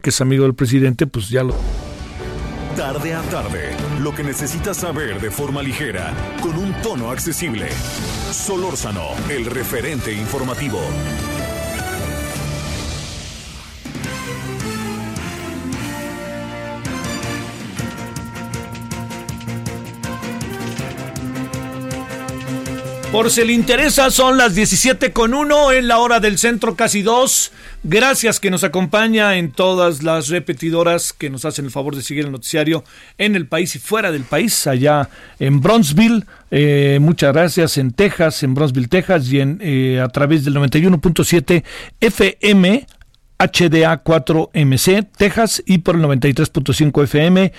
Que es amigo del presidente, pues ya lo Tarde a tarde, lo que necesitas saber de forma ligera, con un tono accesible. Solórzano, el referente informativo. Por si le interesa, son las 17 con 1 en la hora del centro, casi 2. Gracias que nos acompaña en todas las repetidoras que nos hacen el favor de seguir el noticiario en el país y fuera del país, allá en Bronzeville. Eh, muchas gracias en Texas, en Bronzeville, Texas, y en, eh, a través del 91.7 FM. HDA4MC, Texas, y por el 93.5 FM,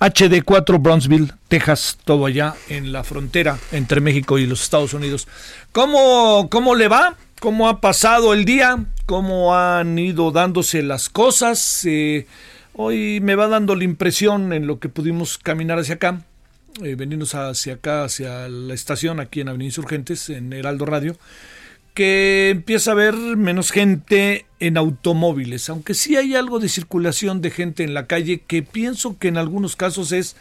HD4 Brownsville, Texas, todo allá en la frontera entre México y los Estados Unidos. ¿Cómo, cómo le va? ¿Cómo ha pasado el día? ¿Cómo han ido dándose las cosas? Eh, hoy me va dando la impresión en lo que pudimos caminar hacia acá, eh, venirnos hacia acá, hacia la estación, aquí en Avenida Insurgentes, en Heraldo Radio que empieza a haber menos gente en automóviles, aunque sí hay algo de circulación de gente en la calle que pienso que en algunos casos es,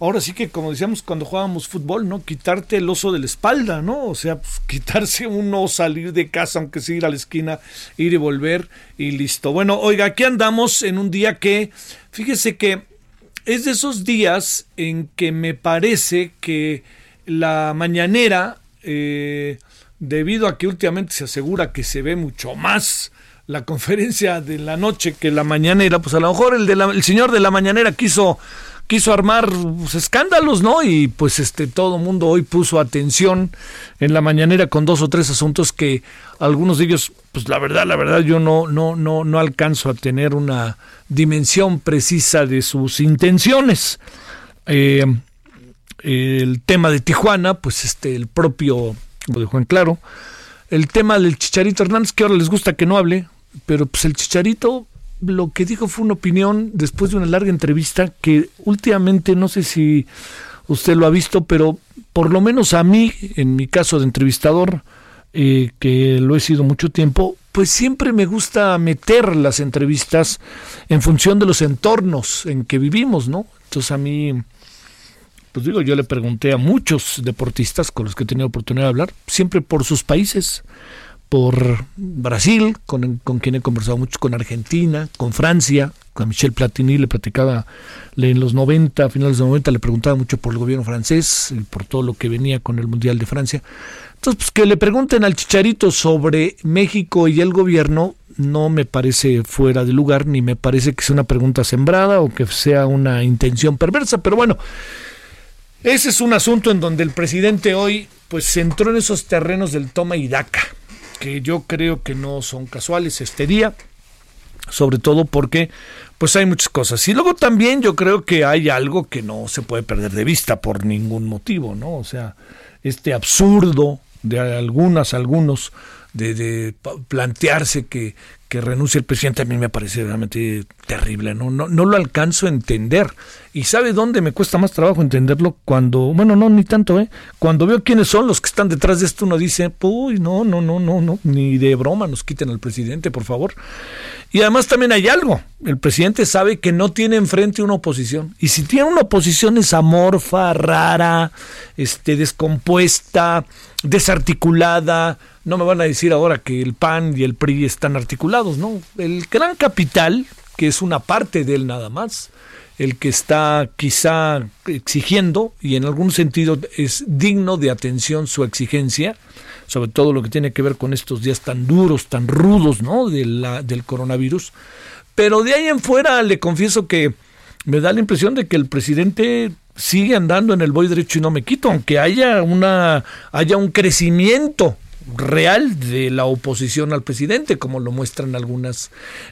ahora sí que como decíamos cuando jugábamos fútbol, ¿no? Quitarte el oso de la espalda, ¿no? O sea, pues, quitarse uno, salir de casa, aunque sea ir a la esquina, ir y volver y listo. Bueno, oiga, aquí andamos en un día que, fíjese que es de esos días en que me parece que la mañanera... Eh, debido a que últimamente se asegura que se ve mucho más la conferencia de la noche que la mañanera, pues a lo mejor el, de el señor de la mañanera quiso quiso armar pues, escándalos, ¿no? Y pues este todo mundo hoy puso atención en la mañanera con dos o tres asuntos que algunos de ellos, pues la verdad, la verdad yo no no no no alcanzo a tener una dimensión precisa de sus intenciones. Eh, el tema de Tijuana, pues este el propio lo dejó en claro. El tema del Chicharito Hernández, que ahora les gusta que no hable, pero pues el Chicharito lo que dijo fue una opinión después de una larga entrevista que últimamente no sé si usted lo ha visto, pero por lo menos a mí, en mi caso de entrevistador, eh, que lo he sido mucho tiempo, pues siempre me gusta meter las entrevistas en función de los entornos en que vivimos, ¿no? Entonces a mí pues digo, yo le pregunté a muchos deportistas con los que he tenido oportunidad de hablar, siempre por sus países, por Brasil, con, quien he conversado mucho, con Argentina, con Francia, con Michel Platini, le platicaba en los 90, a finales de los 90, le preguntaba mucho por el gobierno francés y por todo lo que venía con el Mundial de Francia. Entonces, pues que le pregunten al Chicharito sobre México y el gobierno no me parece fuera de lugar, ni me parece que sea una pregunta sembrada o que sea una intención perversa, pero bueno, ese es un asunto en donde el presidente hoy pues entró en esos terrenos del toma y daca, que yo creo que no son casuales este día, sobre todo porque pues hay muchas cosas. Y luego también yo creo que hay algo que no se puede perder de vista por ningún motivo, ¿no? O sea, este absurdo de algunas, algunos, de, de plantearse que, que renuncie el presidente a mí me parece realmente terrible, ¿no? No, no lo alcanzo a entender. ¿Y sabe dónde me cuesta más trabajo entenderlo? Cuando, bueno, no, ni tanto, ¿eh? Cuando veo quiénes son los que están detrás de esto, uno dice, uy, no, no, no, no, no, ni de broma nos quiten al presidente, por favor. Y además también hay algo, el presidente sabe que no tiene enfrente una oposición. Y si tiene una oposición es amorfa, rara, este, descompuesta, desarticulada, no me van a decir ahora que el PAN y el PRI están articulados, ¿no? El gran capital, que es una parte de él nada más, el que está quizá exigiendo, y en algún sentido es digno de atención su exigencia, sobre todo lo que tiene que ver con estos días tan duros, tan rudos, ¿no? Del coronavirus. Pero de ahí en fuera le confieso que me da la impresión de que el presidente sigue andando en el voy derecho y no me quito, aunque haya una haya un crecimiento real de la oposición al presidente, como lo muestran algunas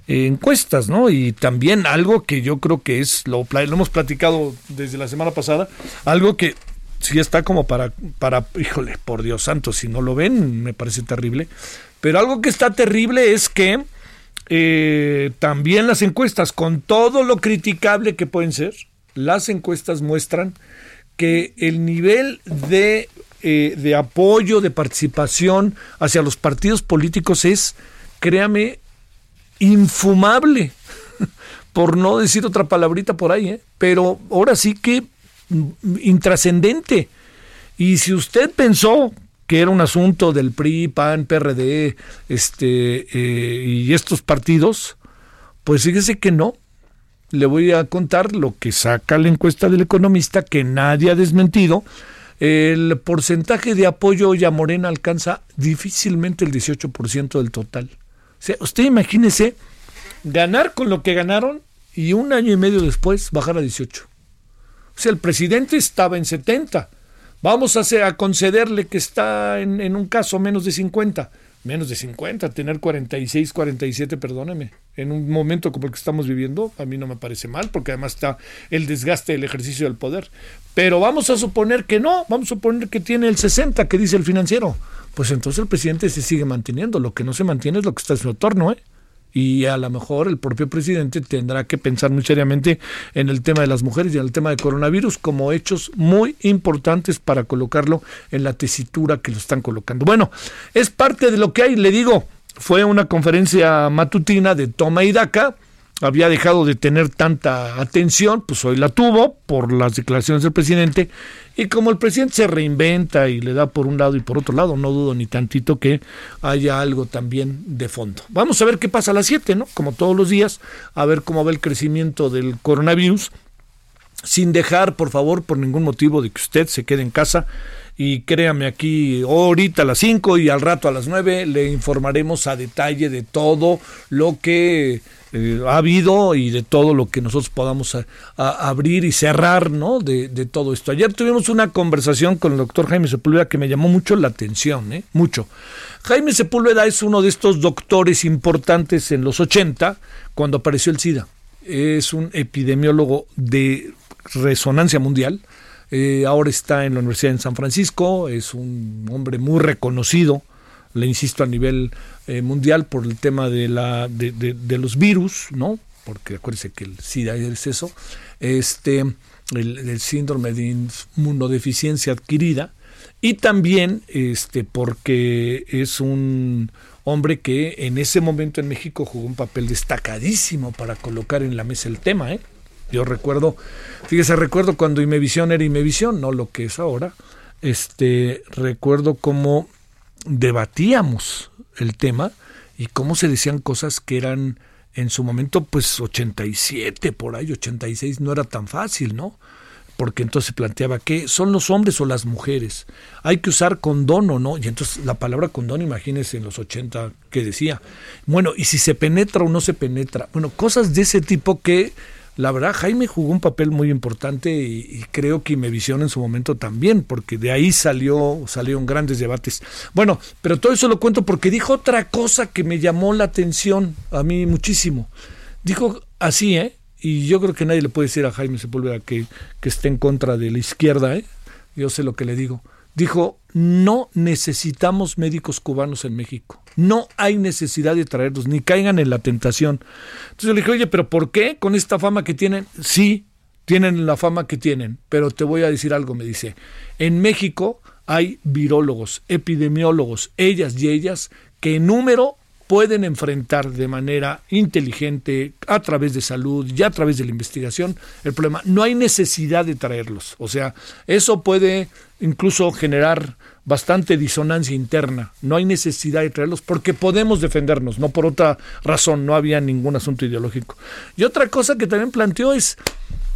eh, encuestas, ¿no? Y también algo que yo creo que es, lo, hemos platicado desde la semana pasada, algo que sí está como para, para, híjole, por Dios santo, si no lo ven, me parece terrible. Pero algo que está terrible es que eh, también las encuestas, con todo lo criticable que pueden ser, las encuestas muestran que el nivel de, eh, de apoyo, de participación hacia los partidos políticos es, créame, infumable, por no decir otra palabrita por ahí, ¿eh? pero ahora sí que intrascendente. Y si usted pensó que era un asunto del PRI, PAN, PRD, este, eh, y estos partidos, pues fíjese que no. Le voy a contar lo que saca la encuesta del economista, que nadie ha desmentido. El porcentaje de apoyo hoy a Morena alcanza difícilmente el 18% del total. O sea, usted imagínese ganar con lo que ganaron y un año y medio después bajar a 18. O sea, el presidente estaba en 70. Vamos a, a concederle que está en, en, un caso menos de 50. Menos de 50, tener 46, 47, perdóneme, en un momento como el que estamos viviendo, a mí no me parece mal, porque además está el desgaste del ejercicio del poder. Pero vamos a suponer que no, vamos a suponer que tiene el 60, que dice el financiero. Pues entonces el presidente se sigue manteniendo. Lo que no se mantiene es lo que está en su entorno, ¿eh? Y a lo mejor el propio presidente tendrá que pensar muy seriamente en el tema de las mujeres y en el tema de coronavirus como hechos muy importantes para colocarlo en la tesitura que lo están colocando. Bueno, es parte de lo que hay, le digo, fue una conferencia matutina de toma y daca había dejado de tener tanta atención, pues hoy la tuvo por las declaraciones del presidente y como el presidente se reinventa y le da por un lado y por otro lado, no dudo ni tantito que haya algo también de fondo. Vamos a ver qué pasa a las 7, ¿no? Como todos los días, a ver cómo va el crecimiento del coronavirus, sin dejar, por favor, por ningún motivo de que usted se quede en casa y créame aquí ahorita a las 5 y al rato a las 9 le informaremos a detalle de todo lo que eh, ha habido y de todo lo que nosotros podamos abrir y cerrar ¿no? De, todo esto. Ayer tuvimos una conversación con el doctor Jaime Sepúlveda que me llamó mucho la atención, ¿eh? mucho. Jaime Sepúlveda es uno de estos doctores importantes en los 80 cuando apareció el SIDA. Es un epidemiólogo de resonancia mundial eh, ahora está en la Universidad de San Francisco, es un hombre muy reconocido, le insisto, a nivel eh, mundial por el tema de, la, de, de, los virus, ¿no? Porque acuérdense que el SIDA es eso, este, el, el síndrome de inmunodeficiencia adquirida, y también este, porque es un hombre que en ese momento en México jugó un papel destacadísimo para colocar en la mesa el tema, ¿eh? Yo recuerdo, fíjese, recuerdo cuando Imevisión era Imevisión, no lo que es ahora. Este, recuerdo cómo debatíamos el tema y cómo se decían cosas que eran en su momento pues 87 por ahí, 86 no era tan fácil, ¿no? Porque entonces se planteaba que son los hombres o las mujeres. Hay que usar condón o no. Y entonces la palabra condón, imagínense en los 80 que decía. Bueno, y si se penetra o no se penetra. Bueno, cosas de ese tipo que la verdad Jaime jugó un papel muy importante y, creo que Imevisión en su momento también, porque de ahí salió, salieron grandes debates. Bueno, pero todo eso lo cuento porque dijo otra cosa que me llamó la atención a mí muchísimo. Dijo así, ¿eh? Y yo creo que nadie le puede decir a Jaime Sepúlveda que, que esté en contra de la izquierda, ¿eh? Yo sé lo que le digo. Dijo, no necesitamos médicos cubanos en México. No hay necesidad de traerlos, ni caigan en la tentación. Entonces le dije, oye, pero ¿por qué con esta fama que tienen? Sí, tienen la fama que tienen, pero te voy a decir algo, me dice. En México hay virólogos, epidemiólogos, ellas y ellas, que en número pueden enfrentar de manera inteligente, a través de salud y a través de la investigación, el problema. No hay necesidad de traerlos. O sea, eso puede incluso generar bastante disonancia interna. No hay necesidad de traerlos porque podemos defendernos, no por otra razón, no había ningún asunto ideológico. Y otra cosa que también planteó es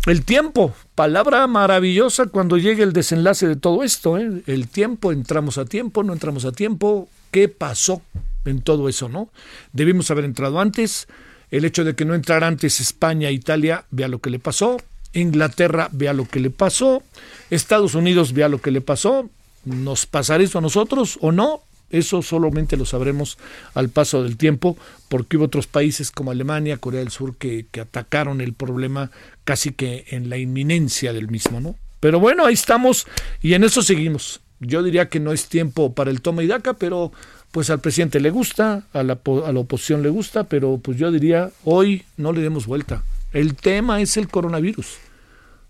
el tiempo, palabra maravillosa cuando llegue el desenlace de todo esto. ¿eh? El tiempo, entramos a tiempo, no entramos a tiempo, ¿qué pasó en todo eso? no Debimos haber entrado antes. El hecho de que no entrara antes España e Italia, vea lo que le pasó. Inglaterra, vea lo que le pasó. Estados Unidos, vea lo que le pasó ¿Nos pasará eso a nosotros o no? Eso solamente lo sabremos al paso del tiempo, porque hubo otros países como Alemania, Corea del Sur, que, que atacaron el problema casi que en la inminencia del mismo, ¿no? Pero bueno, ahí estamos y en eso seguimos. Yo diría que no es tiempo para el toma y daca, pero pues al presidente le gusta, a la, a la oposición le gusta, pero pues yo diría, hoy no le demos vuelta. El tema es el coronavirus.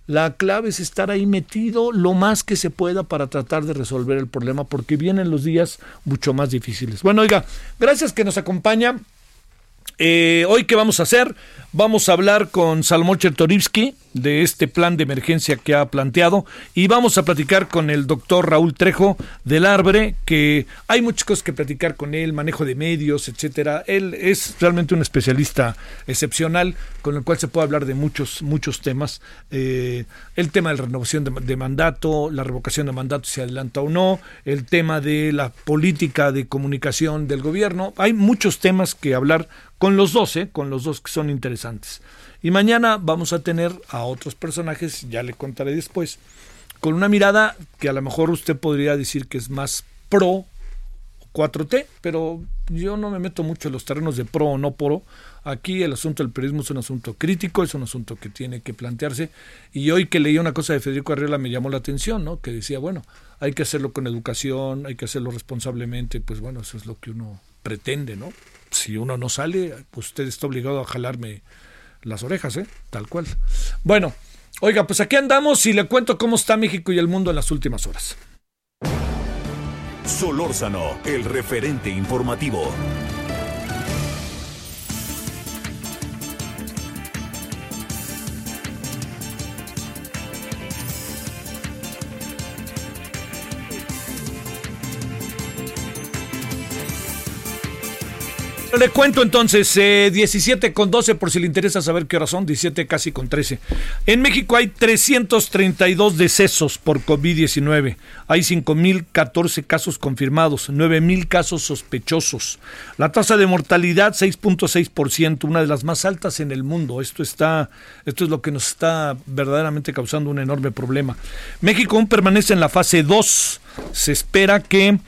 La clave es estar ahí metido lo más que se pueda para tratar de resolver el problema, porque vienen los días mucho más difíciles. Bueno, oiga, gracias que nos acompaña. Eh, hoy, ¿qué vamos a hacer? Vamos a hablar con Salomón Chertorivsky de este plan de emergencia que ha planteado y vamos a platicar con el doctor Raúl Trejo del Arbre, que hay muchas cosas que platicar con él, manejo de medios, etcétera. Él es realmente un especialista excepcional con el cual se puede hablar de muchos, muchos temas. Eh, el tema de la renovación de, de, mandato, la revocación de mandato, si adelanta o no, el tema de la política de comunicación del gobierno. Hay muchos temas que hablar con los dos, ¿eh? con los dos que son interesantes. Y mañana vamos a tener a otros personajes, ya le contaré después, con una mirada que a lo mejor usted podría decir que es más pro 4T, pero yo no me meto mucho en los terrenos de pro o no pro. Aquí el asunto del periodismo es un asunto crítico, es un asunto que tiene que plantearse. Y hoy que leí una cosa de Federico Arriola me llamó la atención, ¿no? Que decía, bueno, hay que hacerlo con educación, hay que hacerlo responsablemente, pues bueno, eso es lo que uno pretende, ¿no? si uno no sale, pues usted está obligado a jalarme las orejas, ¿eh? Tal cual. Bueno, oiga, pues aquí andamos y le cuento cómo está México y el mundo en las últimas horas. Solórzano, el referente informativo. Le cuento entonces, eh, 17 con 12 por si le interesa saber qué hora son, 17 casi con 13. En México hay 332 decesos por COVID-19, hay 5.014 casos confirmados, 9.000 casos sospechosos. La tasa de mortalidad 6.6%, una de las más altas en el mundo. Esto, está, esto es lo que nos está verdaderamente causando un enorme problema. México aún permanece en la fase 2. Se espera que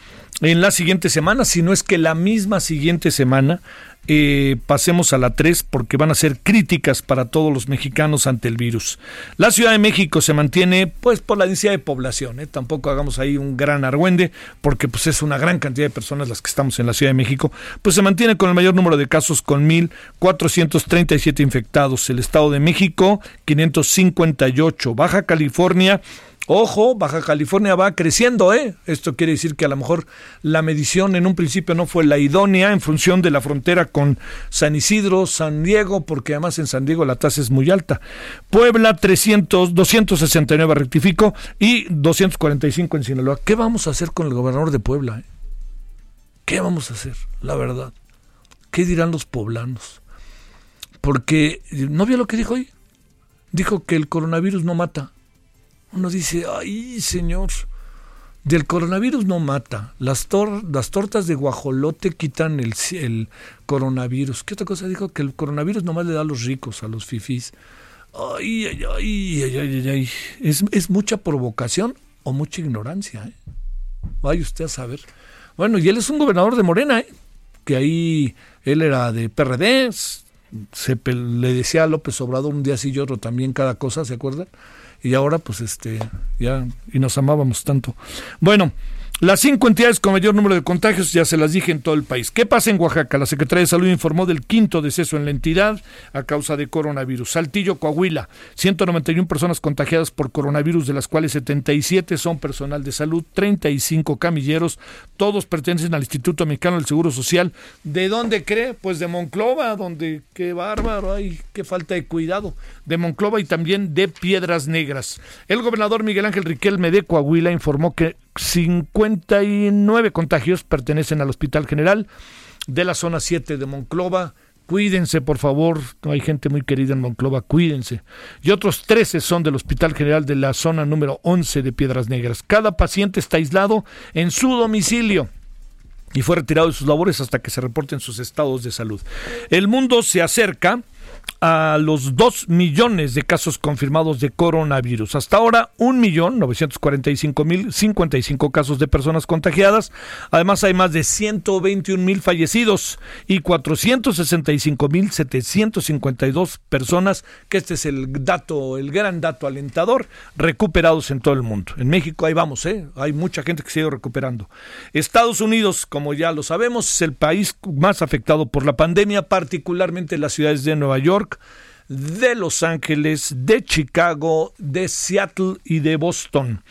en la siguiente semana, si no es que la misma siguiente semana, eh, pasemos a la 3 porque van a ser críticas para todos los mexicanos ante el virus. La Ciudad de México se mantiene pues por la densidad de población, ¿eh? tampoco hagamos ahí un gran argüende porque pues es una gran cantidad de personas las que estamos en la Ciudad de México, pues se mantiene con el mayor número de casos con 1.437 infectados. El Estado de México 558, Baja California Ojo, Baja California va creciendo, ¿eh? Esto quiere decir que a lo mejor la medición en un principio no fue la idónea en función de la frontera con San Isidro, San Diego, porque además en San Diego la tasa es muy alta. Puebla 300, 269 rectifico y 245 en Sinaloa. ¿Qué vamos a hacer con el gobernador de Puebla? Eh? ¿Qué vamos a hacer? La verdad. ¿Qué dirán los poblanos? Porque, ¿no vio lo que dijo hoy? Dijo que el coronavirus no mata uno dice, ay señor, del coronavirus no mata. Las, tor las tortas de guajolote quitan el, coronavirus. ¿Qué otra cosa dijo? Que el coronavirus nomás le da a los ricos, a los fifís. Ay, ay, ay, ay, ay, ay. Es, es mucha provocación o mucha ignorancia. ¿eh? Vaya usted a saber. Bueno, y él es un gobernador de Morena, ¿eh? que ahí él era de PRD. Se le decía a López Obrador un día sí y otro también cada cosa, ¿se acuerdan? Y ahora pues este ya y nos amábamos tanto. Bueno, las cinco entidades con mayor número de contagios ya se las dije en todo el país. ¿Qué pasa en Oaxaca? La Secretaría de Salud informó del quinto deceso en la entidad a causa de coronavirus. Saltillo, Coahuila, 191 personas contagiadas por coronavirus, de las cuales 77 son personal de salud, 35 camilleros, todos pertenecen al Instituto Mexicano del Seguro Social. ¿De dónde cree? Pues de Monclova, donde qué bárbaro, ay, qué falta de cuidado. De Monclova y también de Piedras Negras. El gobernador Miguel Ángel Riquelme de Coahuila informó que 59 contagios pertenecen al Hospital General de la zona 7 de Monclova. Cuídense, por favor. Hay gente muy querida en Monclova, cuídense. Y otros 13 son del Hospital General de la zona número 11 de Piedras Negras. Cada paciente está aislado en su domicilio y fue retirado de sus labores hasta que se reporten sus estados de salud. El mundo se acerca a los 2 millones de casos confirmados de coronavirus. Hasta ahora, 1.945.055 casos de personas contagiadas. Además, hay más de 121.000 fallecidos y 465.752 personas, que este es el dato, el gran dato alentador, recuperados en todo el mundo. En México ahí vamos, ¿eh? hay mucha gente que sigue recuperando. Estados Unidos, como ya lo sabemos, es el país más afectado por la pandemia, particularmente las ciudades de Nueva York, de Los Ángeles, de Chicago, de Seattle y de Boston.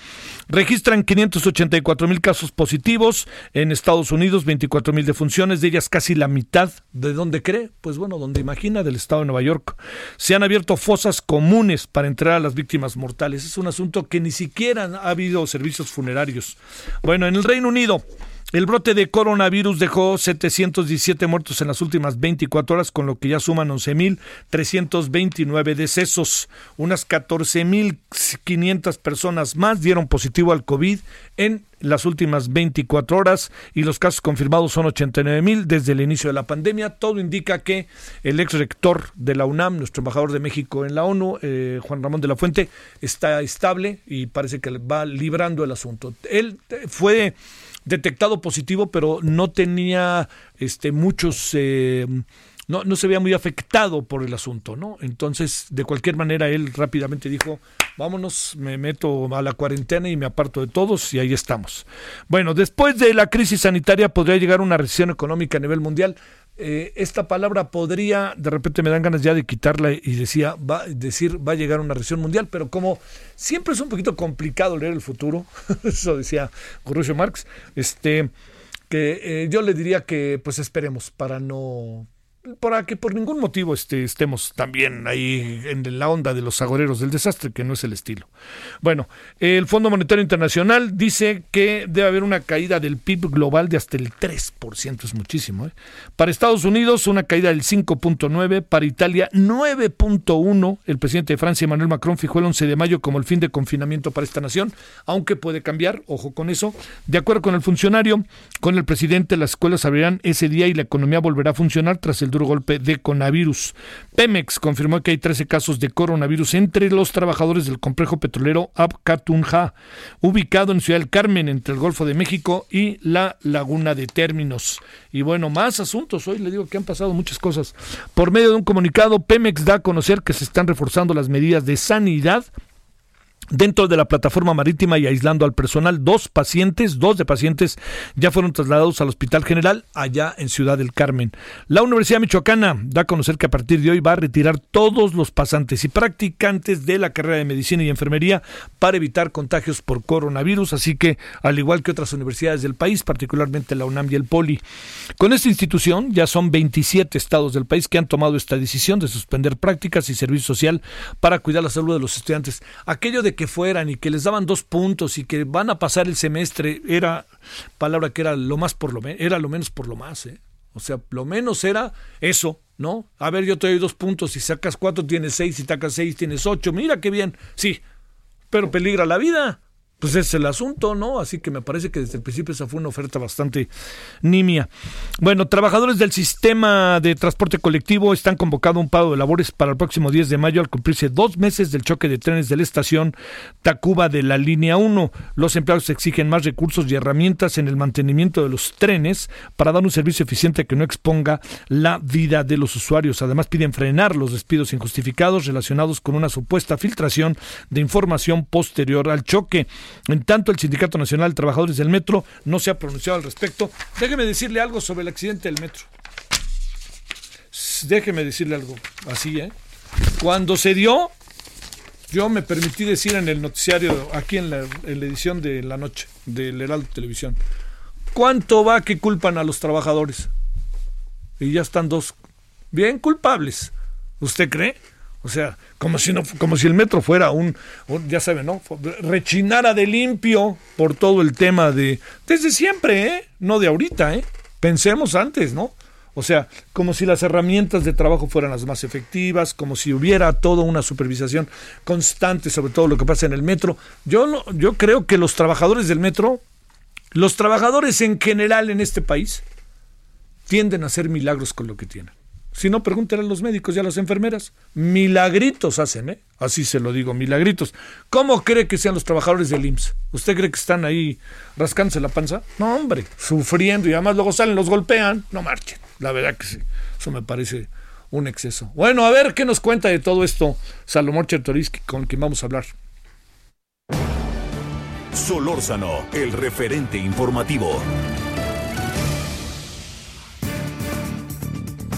Registran 584 mil casos positivos en Estados Unidos, 24 mil defunciones, de ellas casi la mitad. ¿De dónde cree? Pues bueno, donde imagina, del estado de Nueva York. Se han abierto fosas comunes para entrar a las víctimas mortales. Es un asunto que ni siquiera ha habido servicios funerarios. Bueno, en el Reino Unido. El brote de coronavirus dejó 717 muertos en las últimas 24 horas, con lo que ya suman 11.329 decesos. Unas 14.500 personas más dieron positivo al COVID en las últimas 24 horas y los casos confirmados son 89.000 desde el inicio de la pandemia. Todo indica que el ex rector de la UNAM, nuestro embajador de México en la ONU, eh, Juan Ramón de la Fuente, está estable y parece que va librando el asunto. Él fue detectado positivo, pero no tenía este, muchos... Eh, no, no se veía muy afectado por el asunto, ¿no? Entonces, de cualquier manera, él rápidamente dijo, vámonos, me meto a la cuarentena y me aparto de todos y ahí estamos. Bueno, después de la crisis sanitaria podría llegar una recesión económica a nivel mundial. Eh, esta palabra podría, de repente me dan ganas ya de quitarla y decía, va, decir va a llegar una recesión mundial, pero como siempre es un poquito complicado leer el futuro, eso decía Groucho Marx, este, que eh, yo le diría que pues esperemos para no para que por ningún motivo este, estemos también ahí en la onda de los agoreros del desastre, que no es el estilo. Bueno, el Fondo Monetario Internacional dice que debe haber una caída del PIB global de hasta el 3%, es muchísimo. ¿eh? Para Estados Unidos, una caída del 5.9%, para Italia 9.1%. El presidente de Francia, Emmanuel Macron, fijó el 11 de mayo como el fin de confinamiento para esta nación, aunque puede cambiar, ojo con eso. De acuerdo con el funcionario, con el presidente, las escuelas abrirán ese día y la economía volverá a funcionar tras el duro golpe de coronavirus. Pemex confirmó que hay 13 casos de coronavirus entre los trabajadores del complejo petrolero Abcatunja, ubicado en Ciudad del Carmen, entre el Golfo de México y la Laguna de Términos. Y bueno, más asuntos. Hoy le digo que han pasado muchas cosas. Por medio de un comunicado, Pemex da a conocer que se están reforzando las medidas de sanidad Dentro de la plataforma marítima y aislando al personal, dos pacientes, dos de pacientes ya fueron trasladados al Hospital General allá en Ciudad del Carmen. La Universidad Michoacana da a conocer que a partir de hoy va a retirar todos los pasantes y practicantes de la carrera de medicina y enfermería para evitar contagios por coronavirus, así que al igual que otras universidades del país, particularmente la UNAM y el Poli. Con esta institución ya son 27 estados del país que han tomado esta decisión de suspender prácticas y servicio social para cuidar la salud de los estudiantes. Aquello de que fueran y que les daban dos puntos y que van a pasar el semestre, era palabra que era lo más por lo menos, era lo menos por lo más, ¿eh? O sea, lo menos era eso, ¿no? A ver, yo te doy dos puntos, si sacas cuatro tienes seis, si sacas seis tienes ocho, mira qué bien, sí, pero peligra la vida pues es el asunto, ¿no? Así que me parece que desde el principio esa fue una oferta bastante nimia. Bueno, trabajadores del sistema de transporte colectivo están convocando un paro de labores para el próximo 10 de mayo al cumplirse dos meses del choque de trenes de la estación Tacuba de la línea 1. Los empleados exigen más recursos y herramientas en el mantenimiento de los trenes para dar un servicio eficiente que no exponga la vida de los usuarios. Además piden frenar los despidos injustificados relacionados con una supuesta filtración de información posterior al choque. En tanto, el Sindicato Nacional de Trabajadores del Metro no se ha pronunciado al respecto. Déjeme decirle algo sobre el accidente del metro. Déjeme decirle algo así, ¿eh? Cuando se dio, yo me permití decir en el noticiario, aquí en la, edición de la noche del Heraldo Televisión, ¿cuánto va que culpan a los trabajadores? Y ya están dos bien culpables. ¿Usted cree? O sea, como si no, como si el metro fuera un, ya saben, ¿no? Rechinara de limpio por todo el tema de desde siempre, ¿eh? No de ahorita, ¿eh? Pensemos antes, ¿no? O sea, como si las herramientas de trabajo fueran las más efectivas, como si hubiera toda una supervisación constante sobre todo lo que pasa en el metro. Yo no, yo creo que los trabajadores del metro, los trabajadores en general en este país, tienden a hacer milagros con lo que tienen. Si no, pregúntenle a los médicos y a las enfermeras. Milagritos hacen, ¿eh? Así se lo digo, milagritos. ¿Cómo cree que sean los trabajadores del IMSS? ¿Usted cree que están ahí rascándose la panza? No, hombre, sufriendo y además luego salen, los golpean. No marchen. La verdad que sí. Eso me parece un exceso. Bueno, a ver qué nos cuenta de todo esto Salomón Chertoriski, con quien vamos a hablar. Solórzano, el referente informativo.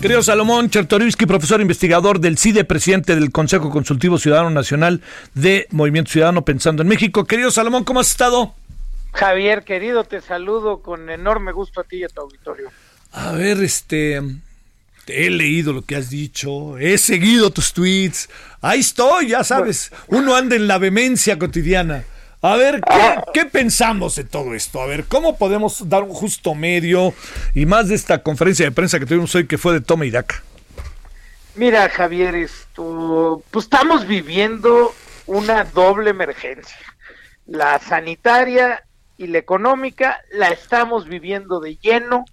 Querido Salomón Chertorivsky, profesor investigador del CIDE, presidente del Consejo Consultivo Ciudadano Nacional de Movimiento Ciudadano Pensando en México. Querido Salomón, ¿cómo has estado? Javier, querido, te saludo con enorme gusto a ti y a tu auditorio. A ver, este, he leído lo que has dicho, he seguido tus tweets, ahí estoy, ya sabes, uno anda en la vehemencia cotidiana. A ver, ¿qué, pensamos de todo esto? A ver, ¿cómo podemos dar un justo medio y más de esta conferencia de prensa que tuvimos hoy que fue de toma y daca? Mira, Javier, esto, pues estamos viviendo una doble emergencia. La sanitaria y la económica la estamos viviendo de lleno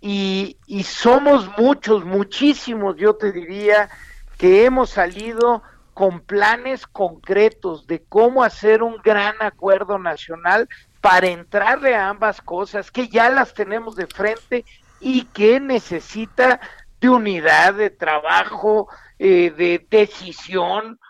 y, y somos muchos, muchísimos, yo te diría, que hemos salido con planes concretos de cómo hacer un gran acuerdo nacional para entrarle a ambas cosas que ya las tenemos de frente y que necesita de unidad, de trabajo, eh, de decisión.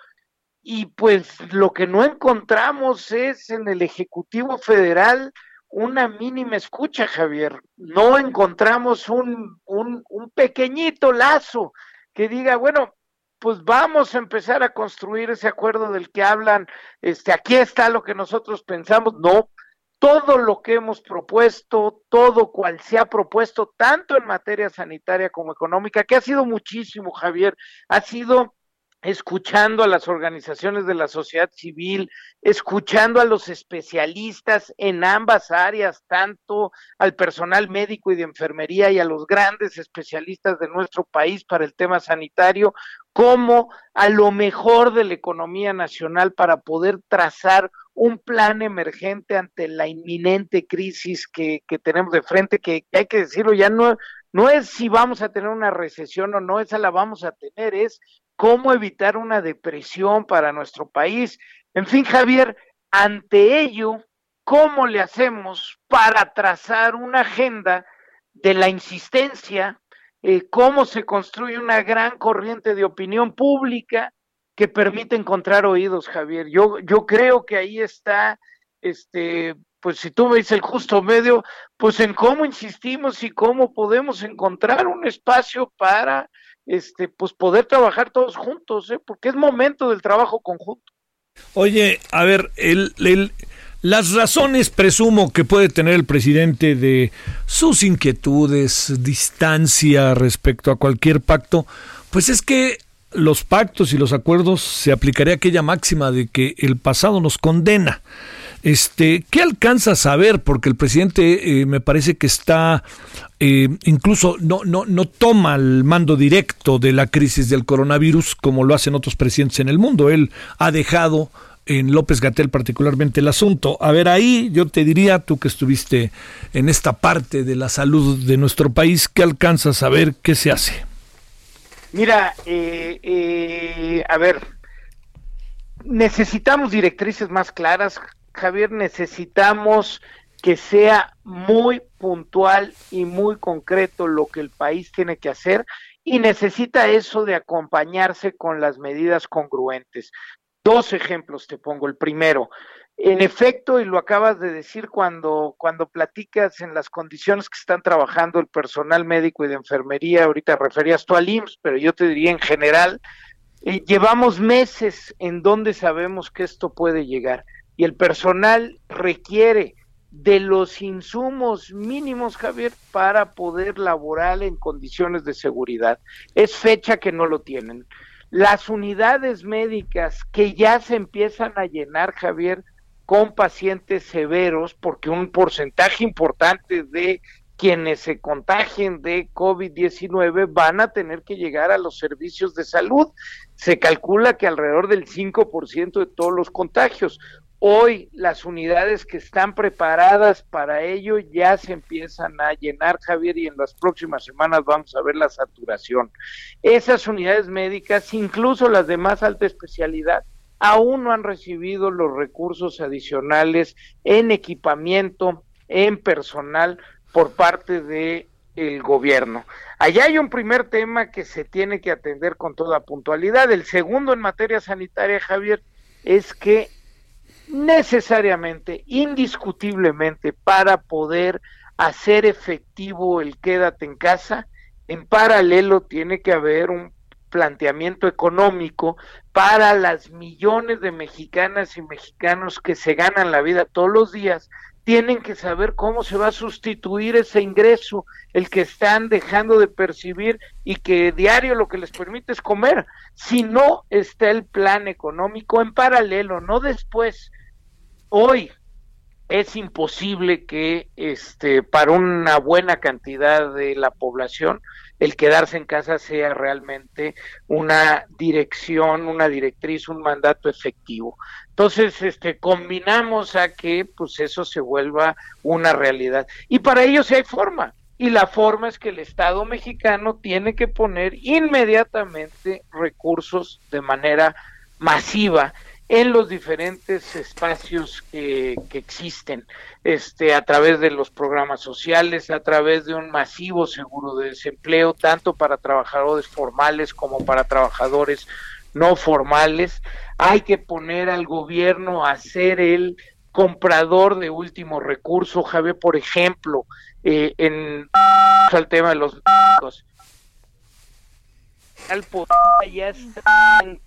Y pues lo que no encontramos es en el Ejecutivo Federal una mínima escucha, Javier. No encontramos un, un, un pequeñito lazo que diga, bueno, pues vamos a empezar a construir ese acuerdo del que hablan, este, aquí está lo que nosotros pensamos, no, todo lo que hemos propuesto, todo cual se ha propuesto, tanto en materia sanitaria como económica, que ha sido muchísimo, Javier, ha sido escuchando a las organizaciones de la sociedad civil, escuchando a los especialistas en ambas áreas, tanto al personal médico y de enfermería y a los grandes especialistas de nuestro país para el tema sanitario, como a lo mejor de la economía nacional para poder trazar un plan emergente ante la inminente crisis que, que tenemos de frente, que, hay que decirlo, ya no, no es si vamos a tener una recesión o no, esa la vamos a tener, es cómo evitar una depresión para nuestro país. En fin, Javier, ante ello, ¿cómo le hacemos para trazar una agenda de la insistencia? Eh, ¿Cómo se construye una gran corriente de opinión pública que permite encontrar oídos, Javier? Yo, yo creo que ahí está, este, pues si tú ves el justo medio, pues en cómo insistimos y cómo podemos encontrar un espacio para este, pues poder trabajar todos juntos, ¿eh? porque es momento del trabajo conjunto. Oye, a ver, el, las razones presumo que puede tener el presidente de sus inquietudes, distancia respecto a cualquier pacto, pues es que los pactos y los acuerdos se aplicaría aquella máxima de que el pasado nos condena. Este, ¿qué alcanza a saber? Porque el presidente eh, me parece que está eh, incluso no, no, no toma el mando directo de la crisis del coronavirus como lo hacen otros presidentes en el mundo. Él ha dejado en López Gatel particularmente el asunto. A ver, ahí yo te diría, tú que estuviste en esta parte de la salud de nuestro país, ¿qué alcanzas a ver qué se hace? Mira, eh, a ver, necesitamos directrices más claras, Javier, necesitamos que sea muy puntual y muy concreto lo que el país tiene que hacer y necesita eso de acompañarse con las medidas congruentes. Dos ejemplos te pongo. El primero, en efecto, y lo acabas de decir cuando, cuando platicas en las condiciones que están trabajando el personal médico y de enfermería, ahorita referías tú al IMSS, pero yo te diría en general, eh, llevamos meses en donde sabemos que esto puede llegar y el personal requiere de los insumos mínimos, Javier, para poder laborar en condiciones de seguridad. Es fecha que no lo tienen. Las unidades médicas que ya se empiezan a llenar, Javier, con pacientes severos, porque un porcentaje importante de quienes se contagien de COVID-19 van a tener que llegar a los servicios de salud. Se calcula que alrededor del 5% de todos los contagios. Hoy las unidades que están preparadas para ello ya se empiezan a llenar, Javier, y en las próximas semanas vamos a ver la saturación. Esas unidades médicas, incluso las de más alta especialidad, aún no han recibido los recursos adicionales en equipamiento, en personal por parte de el gobierno. Allá hay un primer tema que se tiene que atender con toda puntualidad. El segundo en materia sanitaria, Javier, es que necesariamente, indiscutiblemente, para poder hacer efectivo el quédate en casa, en paralelo tiene que haber un planteamiento económico para las millones de mexicanas y mexicanos que se ganan la vida todos los días tienen que saber cómo se va a sustituir ese ingreso, el que están dejando de percibir y que diario lo que les permite es comer. Si no está el plan económico en paralelo, no después. Hoy es imposible que este para una buena cantidad de la población el quedarse en casa sea realmente una dirección, una directriz, un mandato efectivo. Entonces, este, combinamos a que pues eso se vuelva una realidad. Y para ello sí hay forma. Y la forma es que el Estado mexicano tiene que poner inmediatamente recursos de manera masiva en los diferentes espacios que, existen, este, a través de los programas sociales, a través de un masivo seguro de desempleo, tanto para trabajadores formales como para trabajadores no formales. Hay que poner al gobierno a ser el comprador de último recurso, Javier, por ejemplo, eh, en el tema de los al ya están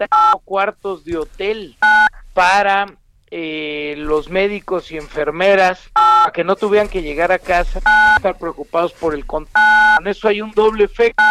cuartos de hotel para eh, los médicos y enfermeras a que no tuvieran que llegar a casa estar preocupados por el contagio. Con eso hay un doble efecto.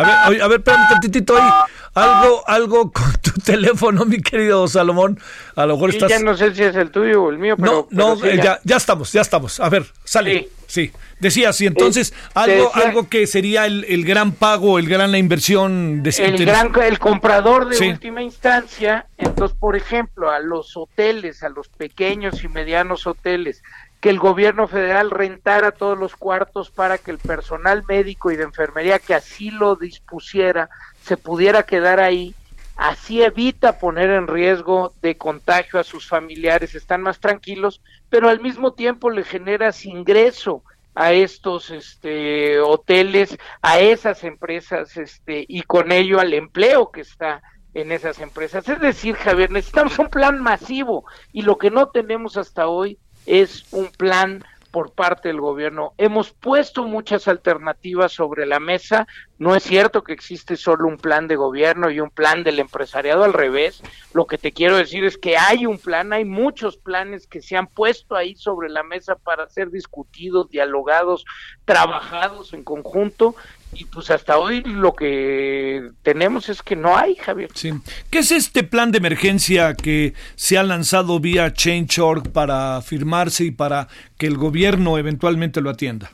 A ver, a ver, espérame tantito ahí. Algo, algo con tu teléfono, mi querido Salomón. A lo mejor estás... Ya no sé si es el tuyo o el mío, pero... No, no, eh, ya. ya. estamos, ya estamos. A ver, sale. Sí. Decías, y entonces algo, algo que sería el, el, gran pago, el gran la inversión de el gran el comprador de última instancia, entonces por ejemplo a los hoteles, a los pequeños y medianos hoteles, que el gobierno federal rentara todos los cuartos para que el personal médico y de enfermería que así lo dispusiera se pudiera quedar ahí, así evita poner en riesgo de contagio a sus familiares, están más tranquilos, pero al mismo tiempo le generas ingreso a estos este, hoteles, a esas empresas este, y con ello al empleo que está en esas empresas. Es decir, Javier, necesitamos un plan masivo y lo que no tenemos hasta hoy es un plan por parte del gobierno. Hemos puesto muchas alternativas sobre la mesa. No es cierto que existe solo un plan de gobierno y un plan del empresariado al revés. Lo que te quiero decir es que hay un plan, hay muchos planes que se han puesto ahí sobre la mesa para ser discutidos, dialogados, trabajados en conjunto y pues hasta hoy lo que tenemos es que no hay, Javier. Sí. ¿Qué es este plan de emergencia que se ha lanzado vía Change.org para firmarse y para que el gobierno eventualmente lo atienda?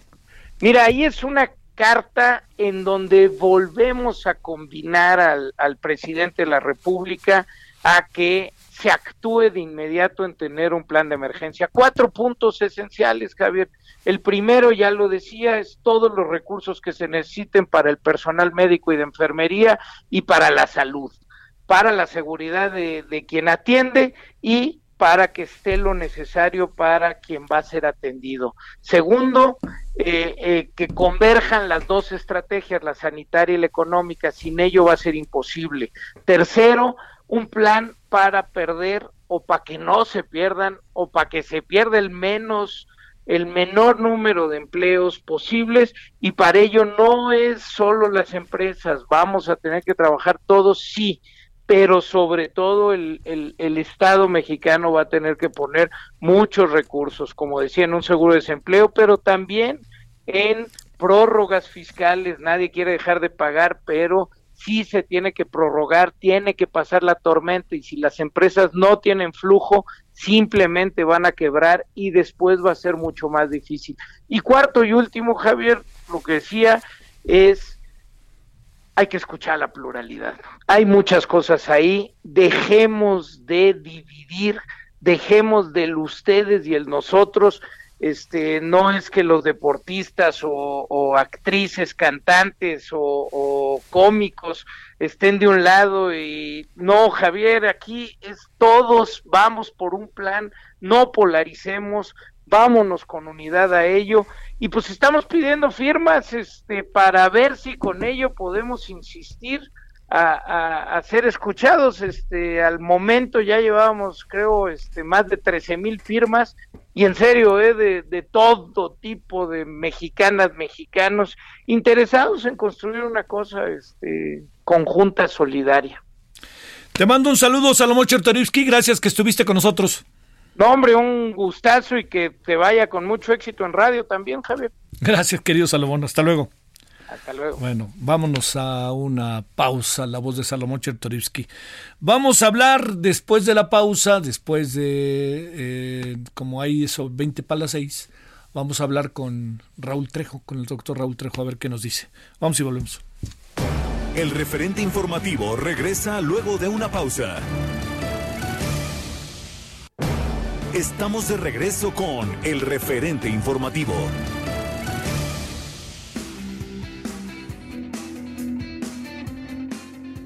Mira, ahí es una carta en donde volvemos a combinar al, al presidente de la República a que se actúe de inmediato en tener un plan de emergencia. Cuatro puntos esenciales, Javier. El primero, ya lo decía, es todos los recursos que se necesiten para el personal médico y de enfermería y para la salud, para la seguridad de, quien atiende y para que esté lo necesario para quien va a ser atendido. Segundo, eh, eh, que converjan las dos estrategias, la sanitaria y la económica, sin ello va a ser imposible. Tercero, un plan para perder o para que no se pierdan o para que se pierda el menos el menor número de empleos posibles y para ello no es solo las empresas, vamos a tener que trabajar todos, sí, pero sobre todo el, el, Estado mexicano va a tener que poner muchos recursos, como decía, en un seguro de desempleo, pero también en prórrogas fiscales, nadie quiere dejar de pagar, pero sí se tiene que prorrogar, tiene que pasar la tormenta y si las empresas no tienen flujo, simplemente van a quebrar y después va a ser mucho más difícil. Y cuarto y último, Javier, lo que decía es, hay que escuchar la pluralidad. Hay muchas cosas ahí, dejemos de dividir dejemos del ustedes y el nosotros, este, no es que los deportistas o, actrices, cantantes o, cómicos estén de un lado y no, Javier, aquí es todos vamos por un plan, no polaricemos, vámonos con unidad a ello y pues estamos pidiendo firmas este para ver si con ello podemos insistir a, ser escuchados. Este, al momento ya llevábamos, creo, este, más de 13 mil firmas y en serio, eh, de, de, todo tipo de mexicanas, mexicanos interesados en construir una cosa este, conjunta, solidaria. Te mando un saludo, Salomón Chertorivsky, gracias que estuviste con nosotros. No, hombre, un gustazo y que te vaya con mucho éxito en radio también, Javier. Gracias, querido Salomón. Hasta luego. Hasta luego. Bueno, vámonos a una pausa, la voz de Salomón Chertorivsky. Vamos a hablar después de la pausa, después de, eh, como hay eso, 20 para las 6, vamos a hablar con Raúl Trejo, con el doctor Raúl Trejo, a ver qué nos dice. Vamos y volvemos. El referente informativo regresa luego de una pausa. Estamos de regreso con el referente informativo.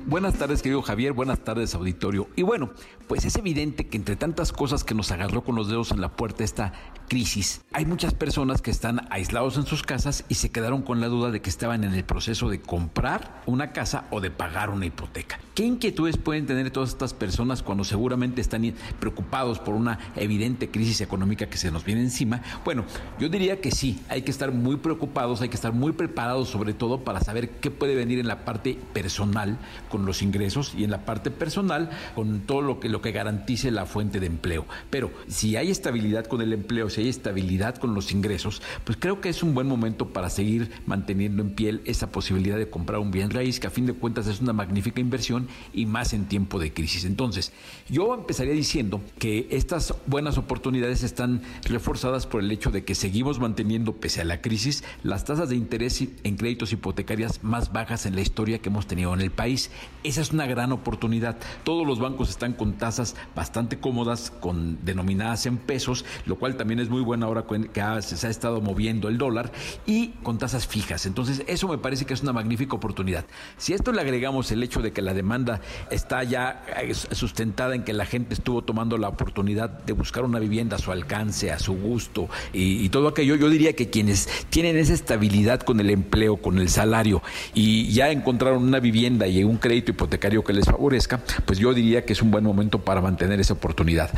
Buenas tardes, querido Javier. Buenas tardes, auditorio. Y bueno, pues es evidente que entre tantas cosas que nos agarró con los dedos en la puerta esta crisis, hay muchas personas que están aislados en sus casas y se quedaron con la duda de que estaban en el proceso de comprar una casa o de pagar una hipoteca. ¿Qué inquietudes pueden tener todas estas personas cuando seguramente están preocupados por una evidente crisis económica que se nos viene encima? Bueno, yo diría que sí, hay que estar muy preocupados, hay que estar muy preparados sobre todo para saber qué puede venir en la parte personal los ingresos y en la parte personal con todo lo que, lo que garantice la fuente de empleo. Pero si hay estabilidad con el empleo, si hay estabilidad con los ingresos, pues creo que es un buen momento para seguir manteniendo en piel esa posibilidad de comprar un bien raíz que a fin de cuentas es una magnífica inversión y más en tiempo de crisis. Entonces, yo empezaría diciendo que estas buenas oportunidades están reforzadas por el hecho de que seguimos manteniendo, pese a la crisis, las tasas de interés en créditos hipotecarias más bajas en la historia que hemos tenido en el país. Esa es una gran oportunidad. Todos los bancos están con tasas bastante cómodas, con denominadas en pesos, lo cual también es muy bueno ahora que se ha estado moviendo el dólar y con tasas fijas. Entonces, eso me parece que es una magnífica oportunidad. Si a esto le agregamos el hecho de que la demanda está ya eh, sustentada en que la gente estuvo tomando la oportunidad de buscar una vivienda a su alcance, a su gusto y, y todo aquello, yo diría que quienes tienen esa estabilidad con el empleo, con el salario y ya encontraron una vivienda y un crédito hipotecario que les favorezca, pues yo diría que es un buen momento para mantener esa oportunidad.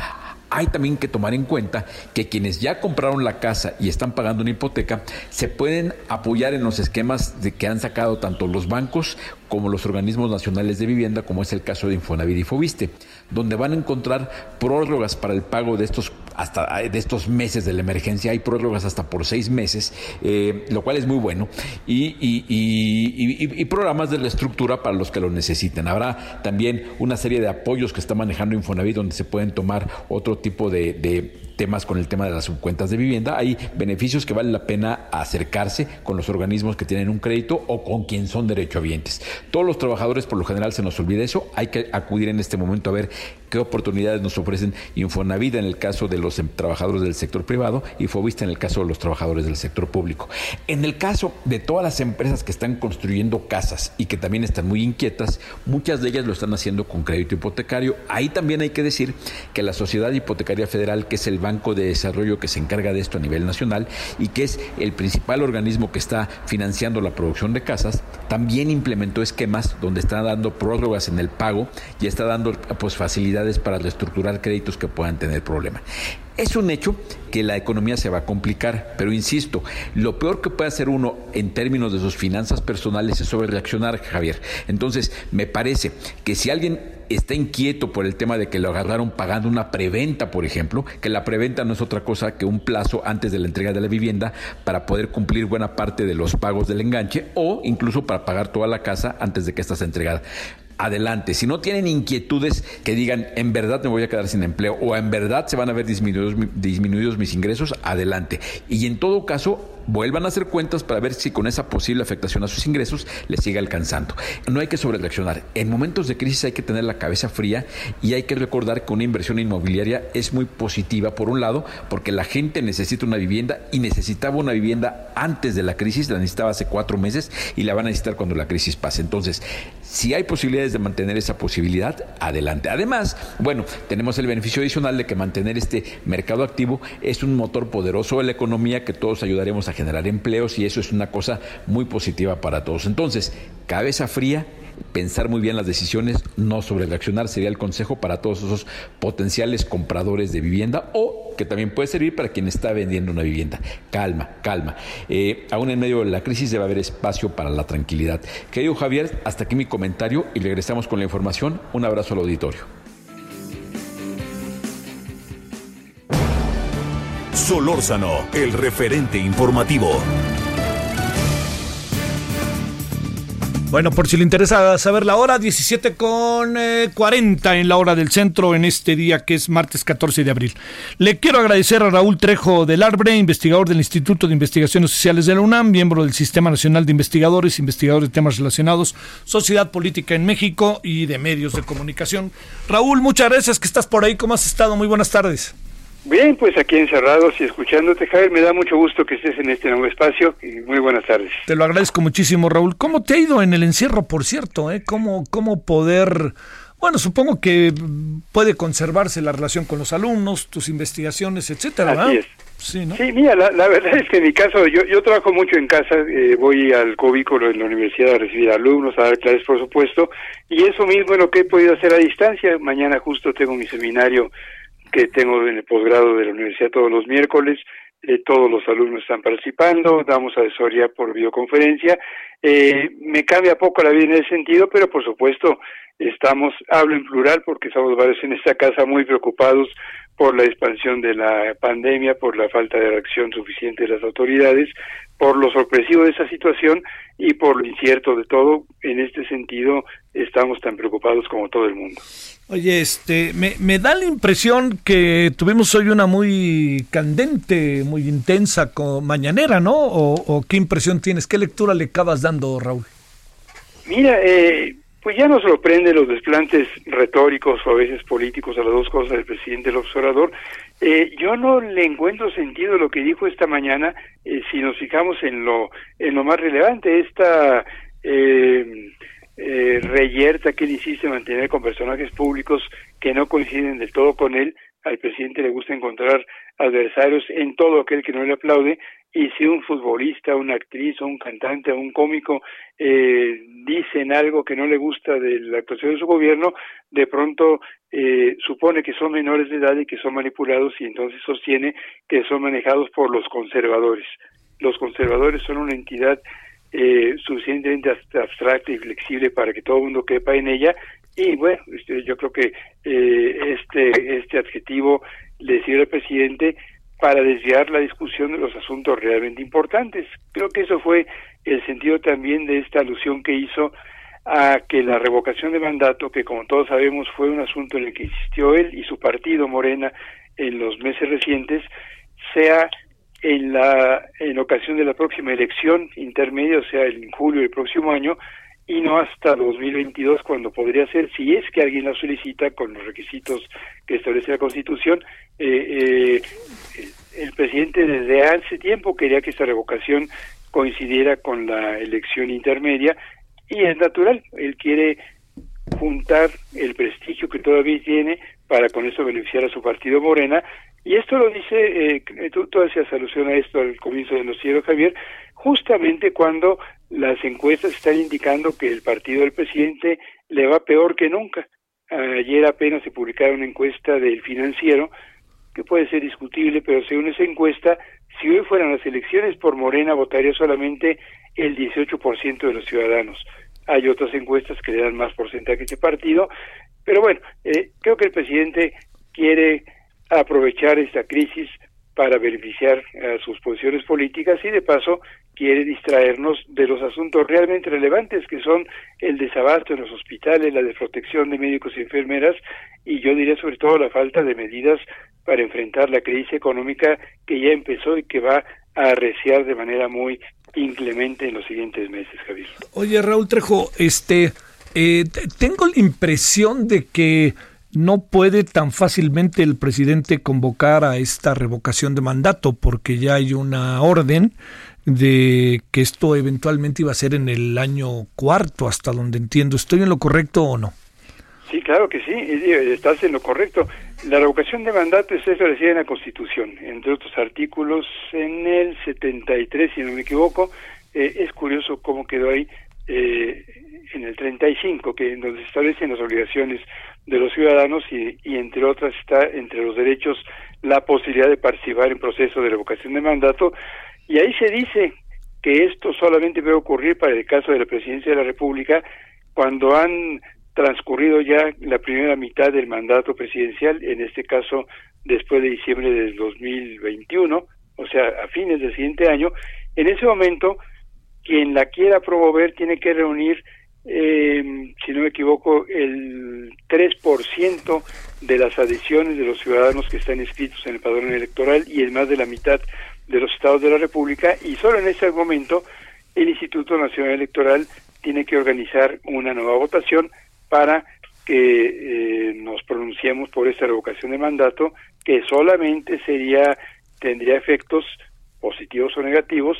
Hay también que tomar en cuenta que quienes ya compraron la casa y están pagando una hipoteca se pueden apoyar en los esquemas de que han sacado tanto los bancos como los organismos nacionales de vivienda, como es el caso de Infonavit y Fobiste, donde van a encontrar prórrogas para el pago de estos hasta de estos meses de la emergencia, hay prórrogas hasta por seis meses, eh, lo cual es muy bueno, y, y, programas de la estructura para los que lo necesiten. Habrá también una serie de apoyos que está manejando Infonavit donde se pueden tomar otro tipo de temas con el tema de las subcuentas de vivienda. Hay beneficios que vale la pena acercarse con los organismos que tienen un crédito o con quien son derechohabientes. Todos los trabajadores, por lo general, se nos olvida eso. Hay que acudir en este momento a ver qué oportunidades nos ofrecen Infonavida en el caso de los em, trabajadores del sector privado y Fobista en el caso de los trabajadores del sector público. En el caso de todas las empresas que están construyendo casas y que también están muy inquietas, muchas de ellas lo están haciendo con crédito hipotecario. Ahí también hay que decir que la Sociedad Hipotecaria Federal, que es el Banco de Desarrollo que se encarga de esto a nivel nacional y que es el principal organismo que está financiando la producción de casas, también implementó esquemas donde está dando prórrogas en el pago y está dando pues facilidades para reestructurar créditos que puedan tener problemas. Es un hecho que la economía se va a complicar, pero insisto, lo peor que puede hacer uno en términos de sus finanzas personales es sobre reaccionar, Javier. Entonces, me parece que si alguien está inquieto por el tema de que lo agarraron pagando una preventa, por ejemplo, que la preventa no es otra cosa que un plazo antes de la entrega de la vivienda para poder cumplir buena parte de los pagos del enganche o incluso para pagar toda la casa antes de que sea entregada adelante. Si no tienen inquietudes que digan, en verdad me voy a quedar sin empleo o en verdad se van a ver disminuidos, disminuidos mis ingresos, adelante. Y en todo caso, vuelvan a hacer cuentas para ver si con esa posible afectación a sus ingresos les sigue alcanzando. No hay que sobrereaccionar. En momentos de crisis hay que tener la cabeza fría y hay que recordar que una inversión inmobiliaria es muy positiva, por un lado, porque la gente necesita una vivienda y necesitaba una vivienda antes de la crisis, la necesitaba hace cuatro meses y la van a necesitar cuando la crisis pase. Entonces, si hay posibilidades de mantener esa posibilidad, adelante. Además, bueno, tenemos el beneficio adicional de que mantener este mercado activo es un motor poderoso de la economía que todos ayudaremos a generar empleos y eso es una cosa muy positiva para todos. Entonces, cabeza fría, pensar muy bien las decisiones, no sobre reaccionar, sería el consejo para todos esos potenciales compradores de vivienda o que también puede servir para quien está vendiendo una vivienda. Calma, calma. Eh, aún en medio de la crisis debe haber espacio para la tranquilidad. Querido Javier, hasta aquí mi comentario y regresamos con la información. Un abrazo al auditorio. Solórzano, el referente informativo. Bueno, por si le interesa saber la hora, 17 con 40 eh, en la hora del centro en este día que es martes 14 de abril. Le quiero agradecer a Raúl Trejo del Arbre, investigador del Instituto de Investigaciones Sociales de la UNAM, miembro del Sistema Nacional de Investigadores, investigador de temas relacionados, sociedad política en México y de medios de comunicación. Raúl, muchas gracias que estás por ahí. ¿Cómo has estado? Muy buenas tardes. Bien, pues aquí encerrados y escuchándote, Javier, me da mucho gusto que estés en este nuevo espacio y muy buenas tardes. Te lo agradezco muchísimo, Raúl. ¿Cómo te ha ido en el encierro, por cierto? Eh? ¿Cómo, ¿Cómo poder... Bueno, supongo que puede conservarse la relación con los alumnos, tus investigaciones, etcétera, Así es. Sí, ¿no? sí, mira, la, verdad es que en mi caso, yo, yo trabajo mucho en casa, eh, voy al cubículo en la universidad a recibir alumnos, a dar clases, por supuesto, y eso mismo es lo que he podido hacer a distancia. Mañana justo tengo mi seminario que tengo en el posgrado de la universidad todos los miércoles. Eh, todos los alumnos están participando, damos asesoría por videoconferencia. Eh, me cambia poco la vida en ese sentido, pero por supuesto estamos, hablo en plural porque estamos varios en esta casa muy preocupados por la expansión de la pandemia, por la falta de reacción suficiente de las autoridades, por lo sorpresivo de esa situación y por lo incierto de todo. En este sentido, estamos tan preocupados como todo el mundo. Oye, este, me, me da la impresión que tuvimos hoy una muy candente, muy intensa con mañanera, ¿no? O, qué impresión tienes? ¿Qué lectura le acabas dando, Raúl? Mira, eh, pues ya nos sorprende los desplantes retóricos o a veces políticos a las dos cosas del presidente del observador. Eh, yo no le encuentro sentido lo que dijo esta mañana eh, si nos fijamos en lo en lo más relevante esta eh, eh, reyerta que él insiste en mantener con personajes públicos que no coinciden del todo con él. Al presidente le gusta encontrar adversarios en todo aquel que no le aplaude y si un futbolista, una actriz un cantante un cómico eh, dicen algo que no le gusta de la actuación de su gobierno, de pronto eh, supone que son menores de edad y que son manipulados y entonces sostiene que son manejados por los conservadores. Los conservadores son una entidad eh, suficientemente abstracta y flexible para que todo el mundo quepa en ella y bueno, este, yo creo que eh, este, este adjetivo le sirve al presidente para desviar la discusión de los asuntos realmente importantes. Creo que eso fue el sentido también de esta alusión que hizo a que la revocación de mandato, que como todos sabemos fue un asunto en el que insistió él y su partido Morena en los meses recientes, sea en la en ocasión de la próxima elección intermedia, o sea, en julio del próximo año, y no hasta 2022 cuando podría ser, si es que alguien la solicita con los requisitos que establece la Constitución, eh, eh, el presidente desde hace tiempo quería que esta revocación coincidiera con la elección intermedia y es natural, él quiere juntar el prestigio que todavía tiene para con eso beneficiar a su partido Morena y esto lo dice, eh, tú, tú hacías alusión a esto al comienzo de los cielos, Javier, justamente cuando las encuestas están indicando que el partido del presidente le va peor que nunca. Ayer apenas se publicaron una encuesta del financiero, que puede ser discutible, pero según esa encuesta, si hoy fueran las elecciones por Morena, votaría solamente el 18% de los ciudadanos. Hay otras encuestas que le dan más porcentaje a ese partido, pero bueno, eh, creo que el presidente quiere aprovechar esta crisis para beneficiar a sus posiciones políticas y de paso quiere distraernos de los asuntos realmente relevantes que son el desabasto en los hospitales, la desprotección de médicos y enfermeras y yo diría sobre todo la falta de medidas para enfrentar la crisis económica que ya empezó y que va a arreciar de manera muy inclemente en los siguientes meses, Javier. Oye, Raúl Trejo, este, eh, tengo la impresión de que no puede tan fácilmente el presidente convocar a esta revocación de mandato porque ya hay una orden de que esto eventualmente iba a ser en el año cuarto, hasta donde entiendo. ¿Estoy en lo correcto o no? Sí, claro que sí, estás en lo correcto. La revocación de mandato es establecida en la Constitución, entre otros artículos, en el 73, si no me equivoco. Eh, es curioso cómo quedó ahí eh, en el 35, que donde se establecen las obligaciones de los ciudadanos y, y, entre otras está entre los derechos la posibilidad de participar en proceso de revocación de mandato. Y ahí se dice que esto solamente puede ocurrir para el caso de la presidencia de la República cuando han transcurrido ya la primera mitad del mandato presidencial, en este caso después de diciembre del 2021, o sea, a fines del siguiente año, en ese momento quien la quiera promover tiene que reunir eh, si no me equivoco, el 3% de las adhesiones de los ciudadanos que están inscritos en el padrón electoral y es más de la mitad de los estados de la República y solo en ese momento el Instituto Nacional Electoral tiene que organizar una nueva votación para que eh, nos pronunciemos por esta revocación de mandato que solamente sería tendría efectos positivos o negativos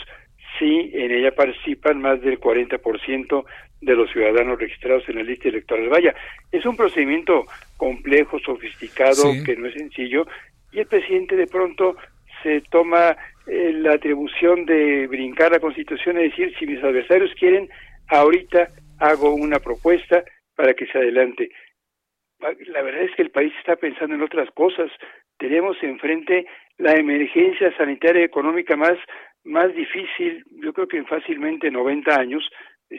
si en ella participan más del 40% de los ciudadanos registrados en la lista electoral. Vaya, es un procedimiento complejo, sofisticado, que no es sencillo, y el presidente de pronto se toma eh, la atribución de brincar la Constitución y decir, si mis adversarios quieren, ahorita hago una propuesta para que se adelante. La verdad es que el país está pensando en otras cosas. Tenemos enfrente la emergencia sanitaria y económica más más difícil, yo creo que en fácilmente 90 años,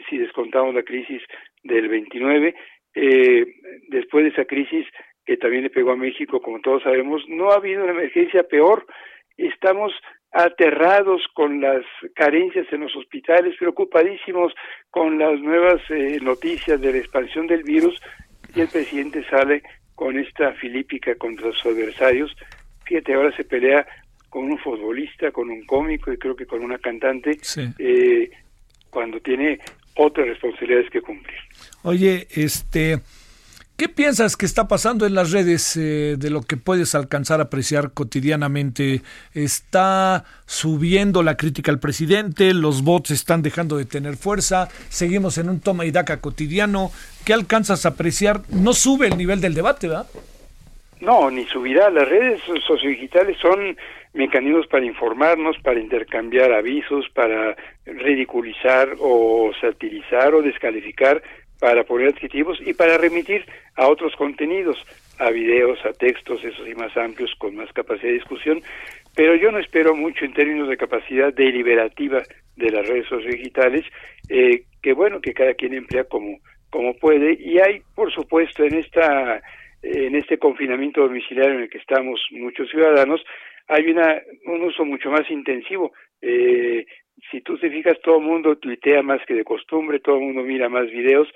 si descontamos la crisis del 29, eh, después de esa crisis que también le pegó a México, como todos sabemos, no ha habido una emergencia peor. Estamos aterrados con las carencias en los hospitales, preocupadísimos con las nuevas eh, noticias de la expansión del virus y el presidente sale con esta filípica contra sus adversarios. Fíjate, ahora se pelea con un futbolista, con un cómico y creo que con una cantante, eh, cuando tiene otras responsabilidades que cumplir. Oye, este, ¿qué piensas que está pasando en las redes eh, de lo que puedes alcanzar a apreciar cotidianamente? ¿Está subiendo la crítica al presidente? ¿Los bots están dejando de tener fuerza? ¿Seguimos en un toma y daca cotidiano? ¿Qué alcanzas a apreciar? No sube el nivel del debate, ¿verdad? No, ni subirá. Las redes sociodigitales son mecanismos para informarnos, para intercambiar avisos, para ridiculizar o satirizar o descalificar, para poner adjetivos y para remitir a otros contenidos, a videos, a textos, esos y más amplios, con más capacidad de discusión. Pero yo no espero mucho en términos de capacidad deliberativa de las redes sociodigitales, eh, que bueno, que cada quien emplea como, como puede. Y hay, por supuesto, en esta en este confinamiento domiciliario en el que estamos muchos ciudadanos, hay una, un uso mucho más intensivo. Eh, si tú te fijas, todo el mundo tuitea más que de costumbre, todo el mundo mira más videos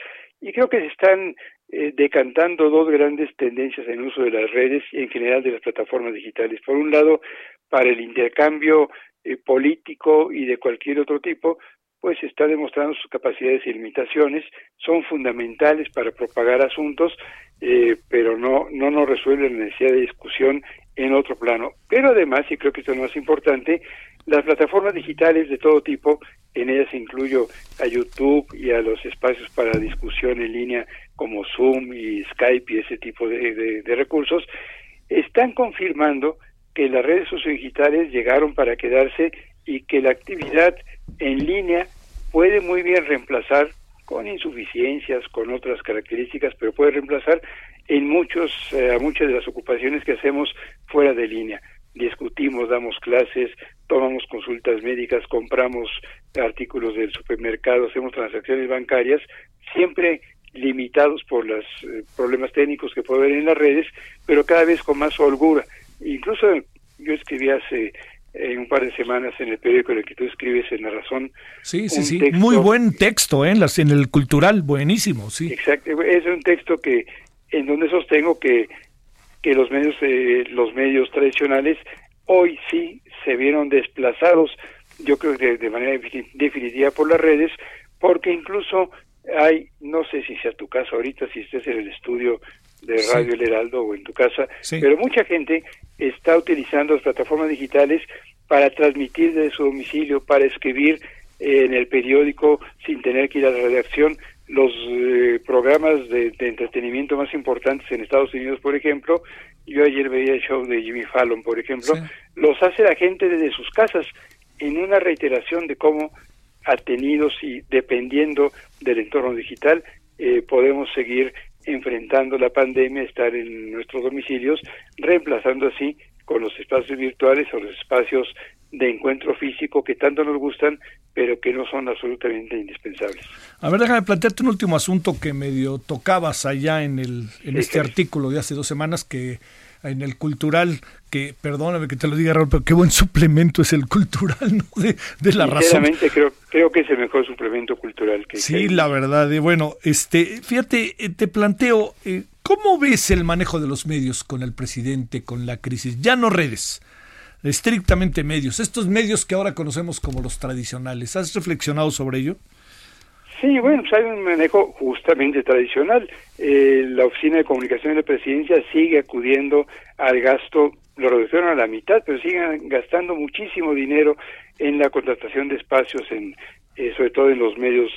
y creo que se están eh, decantando dos grandes tendencias en uso de las redes y en general de las plataformas digitales. Por un lado, para el intercambio eh, político y de cualquier otro tipo, pues está demostrando sus capacidades y limitaciones, son fundamentales para propagar asuntos, eh, pero no, no nos resuelven la necesidad de discusión en otro plano. Pero además, y creo que esto es lo más importante, las plataformas digitales de todo tipo, en ellas incluyo a YouTube y a los espacios para discusión en línea como Zoom y Skype y ese tipo de, de recursos, están confirmando que las redes sociodigitales llegaron para quedarse y que la actividad en línea puede muy bien reemplazar con insuficiencias, con otras características, pero puede reemplazar en muchos, eh, muchas de las ocupaciones que hacemos fuera de línea. Discutimos, damos clases, tomamos consultas médicas, compramos artículos del supermercado, hacemos transacciones bancarias, siempre limitados por los eh, problemas técnicos que puede haber en las redes, pero cada vez con más holgura. Incluso yo escribí hace en un par de semanas en el periódico en el que tú escribes en La Razón. Sí, sí, sí. Muy buen texto ¿eh? en, las, en el cultural, buenísimo, sí. Exacto. Es un texto que en donde sostengo que, que los medios eh, los medios tradicionales hoy sí se vieron desplazados, yo creo que de manera definitiva por las redes, porque incluso hay, no sé si sea tu caso ahorita, si estés en el estudio de Radio El Heraldo o en tu casa, pero mucha gente está utilizando las plataformas digitales para transmitir desde su domicilio, para escribir en el periódico sin tener que ir a la redacción. Los eh, programas de, entretenimiento más importantes en Estados Unidos, por ejemplo, yo ayer veía el show de Jimmy Fallon, por ejemplo, los hace la gente desde sus casas en una reiteración de cómo atenidos y dependiendo del entorno digital eh, podemos seguir enfrentando la pandemia, estar en nuestros domicilios, reemplazando así con los espacios virtuales o los espacios de encuentro físico que tanto nos gustan, pero que no son absolutamente indispensables. A ver, déjame plantearte un último asunto que medio tocabas allá en, el, en este artículo de hace dos semanas que en el cultural, que perdóname que te lo diga Raúl, pero qué buen suplemento es el cultural, ¿no? De, de la razón. creo, creo que es el mejor suplemento cultural que Sí, la verdad. Y bueno, este, fíjate, eh, te planteo, eh, ¿cómo ves el manejo de los medios con el presidente, con la crisis? Ya no redes, estrictamente medios, estos medios que ahora conocemos como los tradicionales. ¿Has reflexionado sobre ello? Sí, bueno, pues hay un manejo justamente tradicional. Eh, la Oficina de Comunicación de la Presidencia sigue acudiendo al gasto, lo redujeron a la mitad, pero siguen gastando muchísimo dinero en la contratación de espacios, en eh, sobre todo en los medios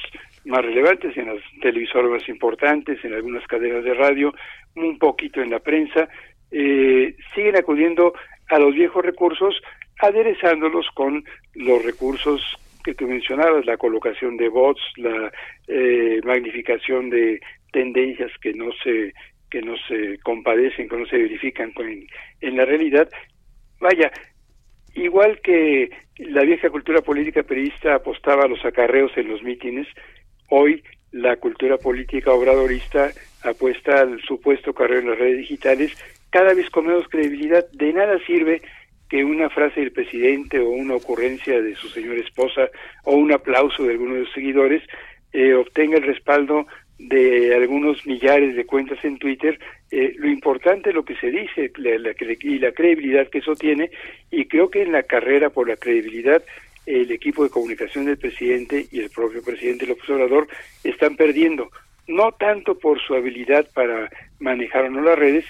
más relevantes, en las televisoras más importantes, en algunas cadenas de radio, un poquito en la prensa. Eh, siguen acudiendo a los viejos recursos, aderezándolos con los recursos que tú mencionabas, la colocación de bots, la eh, magnificación de tendencias que no se que no se compadecen, que no se verifican en, en la realidad. Vaya, igual que la vieja cultura política periodista apostaba a los acarreos en los mítines, hoy la cultura política obradorista apuesta al supuesto carreo en las redes digitales, cada vez con menos credibilidad. De nada sirve que una frase del presidente o una ocurrencia de su señora esposa o un aplauso de alguno de sus seguidores eh, obtenga el respaldo de algunos millares de cuentas en Twitter, eh, lo importante es lo que se dice la, y la credibilidad que eso tiene, y creo que en la carrera por la credibilidad el equipo de comunicación del presidente y el propio presidente López Obrador están perdiendo, no tanto por su habilidad para manejar o no las redes,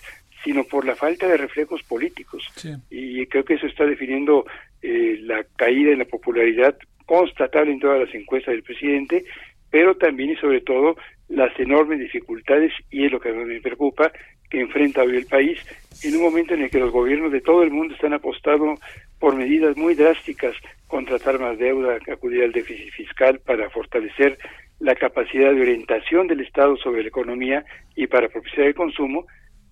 sino por la falta de reflejos políticos. Y creo que eso está definiendo eh, la caída en la popularidad constatable en todas las encuestas del presidente, pero también y sobre todo las enormes dificultades, y es lo que me preocupa, que enfrenta hoy el país, en un momento en el que los gobiernos de todo el mundo están apostando por medidas muy drásticas, contratar más deuda, acudir al déficit fiscal para fortalecer la capacidad de orientación del Estado sobre la economía y para propiciar el consumo,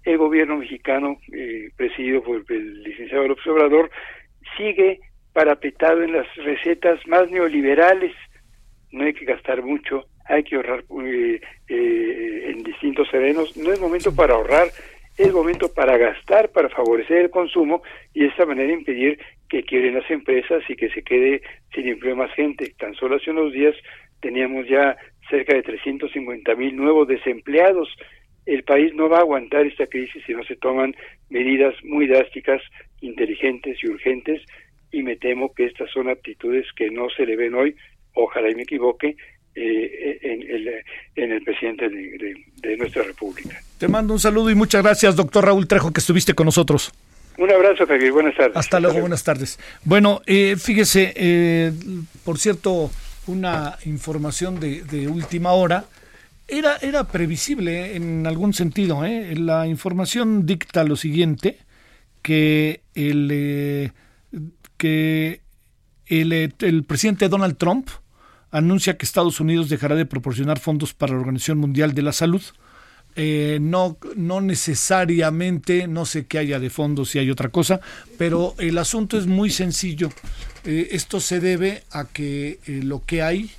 el gobierno mexicano, eh, presidido por el licenciado López Obrador, sigue parapetado en las recetas más neoliberales. No hay que gastar mucho, hay que ahorrar eh, eh, en distintos terrenos. No es momento para ahorrar, es momento para gastar, para favorecer el consumo y de esta manera impedir que quieren las empresas y que se quede sin empleo más gente. Tan solo hace unos días teníamos ya cerca de 350 mil nuevos desempleados el país no va a aguantar esta crisis si no se toman medidas muy drásticas, inteligentes y urgentes, y me temo que estas son actitudes que no se le ven hoy, ojalá y me equivoque, eh, en, el, en, el, presidente de, nuestra República. Te mando un saludo y muchas gracias, doctor Raúl Trejo, que estuviste con nosotros. Un abrazo, Javier. Buenas tardes. Hasta luego, buenas tardes. Bueno, eh, fíjese, eh, por cierto, una información de, de última hora. Era, era previsible en algún sentido. ¿eh? La información dicta lo siguiente, que el, eh, que el, el presidente Donald Trump anuncia que Estados Unidos dejará de proporcionar fondos para la Organización Mundial de la Salud. Eh, no, no necesariamente, no sé qué haya de fondo, si hay otra cosa, pero el asunto es muy sencillo. Eh, esto se debe a que eh, lo que hay,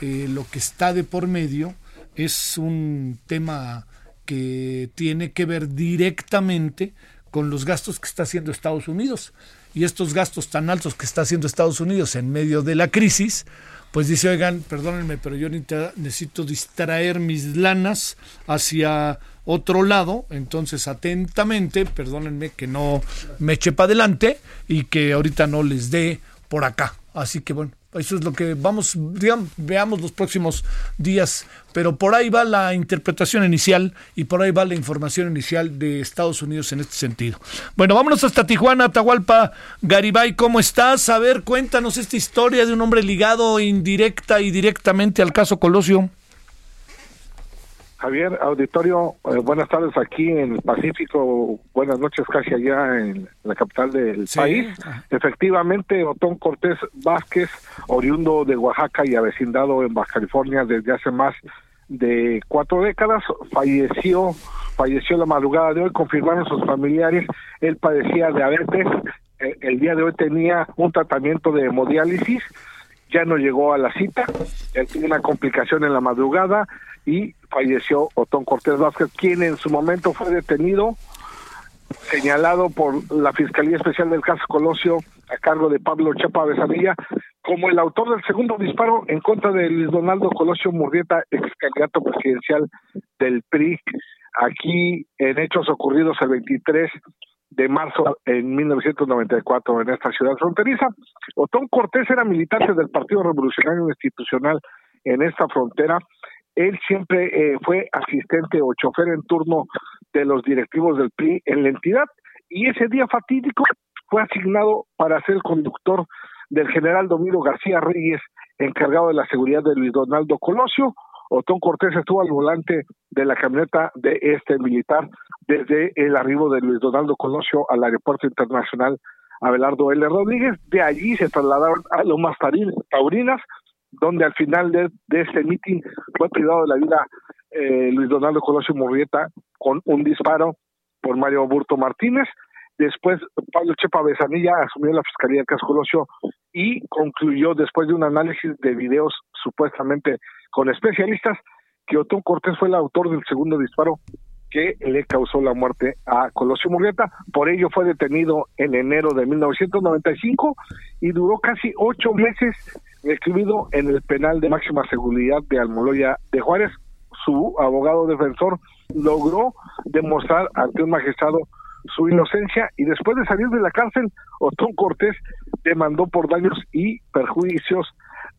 lo que está de por medio, es un tema que tiene que ver directamente con los gastos que está haciendo Estados Unidos. Y estos gastos tan altos que está haciendo Estados Unidos en medio de la crisis, pues dice, oigan, perdónenme, pero yo necesito distraer mis lanas hacia otro lado, entonces atentamente, perdónenme que no me eche para adelante y que ahorita no les dé por acá. Así que bueno, eso es lo que vamos, digamos, veamos los próximos días. Pero por ahí va la interpretación inicial y por ahí va la información inicial de Estados Unidos en este sentido. Bueno, vámonos hasta Tijuana, Atahualpa, Garibay, ¿cómo estás? A ver, cuéntanos esta historia de un hombre ligado indirecta y directamente al caso Colosio. Javier, auditorio, eh, buenas tardes aquí en el Pacífico, buenas noches casi allá en la capital del país. Efectivamente, Otón Cortés Vázquez, oriundo de Oaxaca y avecindado en Baja California desde hace más de cuatro décadas, falleció, falleció la madrugada de hoy, confirmaron sus familiares, él padecía diabetes, el, el día de hoy tenía un tratamiento de hemodiálisis, ya no llegó a la cita, tuvo una complicación en la madrugada, y falleció Otón Cortés Vázquez, quien en su momento fue detenido, señalado por la Fiscalía Especial del caso Colosio a cargo de Pablo Chapa Besadilla como el autor del segundo disparo en contra de Luis Donaldo Colosio Murrieta, ex candidato presidencial del PRI, aquí en hechos ocurridos el 23 de marzo en 1994 en esta ciudad fronteriza. Otón Cortés era militante del Partido Revolucionario Institucional en esta frontera él siempre eh, fue asistente o chofer en turno de los directivos del PRI en la entidad y ese día fatídico fue asignado para ser conductor del general Domingo García Reyes, encargado de la seguridad de Luis Donaldo Colosio. Otón Cortés estuvo al volante de la camioneta de este militar desde el arribo de Luis Donaldo Colosio al aeropuerto internacional Abelardo L. Rodríguez. De allí se trasladaron a Lomas Taurinas, donde al final de, este mitin fue privado de la vida eh, Luis Donaldo Colosio Murrieta con un disparo por Mario Burto Martínez. Después Pablo Chepa Besanilla asumió la Fiscalía de Caso Colosio y concluyó después de un análisis de videos supuestamente con especialistas que Otón Cortés fue el autor del segundo disparo que le causó la muerte a Colosio Murrieta. Por ello fue detenido en enero de 1995 y duró casi ocho meses recluido en el penal de máxima seguridad de Almoloya de Juárez. Su abogado defensor logró demostrar ante un magistrado su inocencia y después de salir de la cárcel, Otón Cortés demandó por daños y perjuicios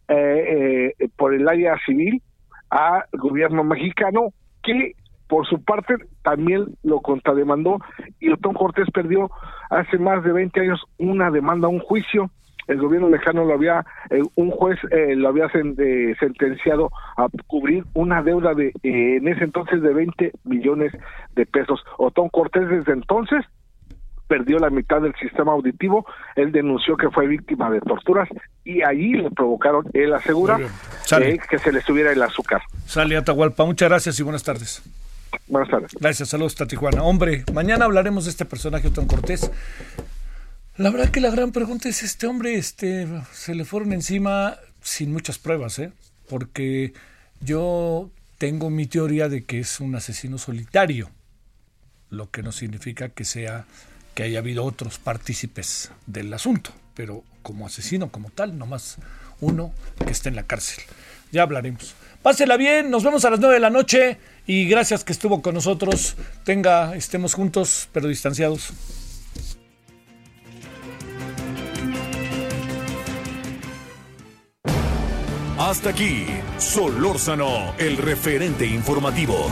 eh, eh, por el área civil al gobierno mexicano que por su parte también lo contrademandó y Otón Cortés perdió hace más de 20 años una demanda, un juicio el gobierno mexicano lo había, eh, un juez eh, lo había eh, sentenciado a cubrir una deuda de, en ese entonces, de 20 millones de pesos. Otón Cortés desde entonces perdió la mitad del sistema auditivo, él denunció que fue víctima de torturas y ahí le provocaron, él asegura, que se le subiera el azúcar. Sale Atahualpa, muchas gracias y buenas tardes. Buenas tardes. Gracias, saludos a Tijuana. Hombre, mañana hablaremos de este personaje, Otón Cortés. La verdad que la gran pregunta es, este hombre este, se le fueron encima sin muchas pruebas, ¿eh? porque yo tengo mi teoría de que es un asesino solitario, lo que no significa que sea que haya habido otros partícipes del asunto, pero como asesino como tal, nomás uno que está en la cárcel. Ya hablaremos. Pásela bien, nos vemos a las 9 de la noche y gracias que estuvo con nosotros. Tenga, estemos juntos, pero distanciados. Hasta aquí, Solórzano, el referente informativo.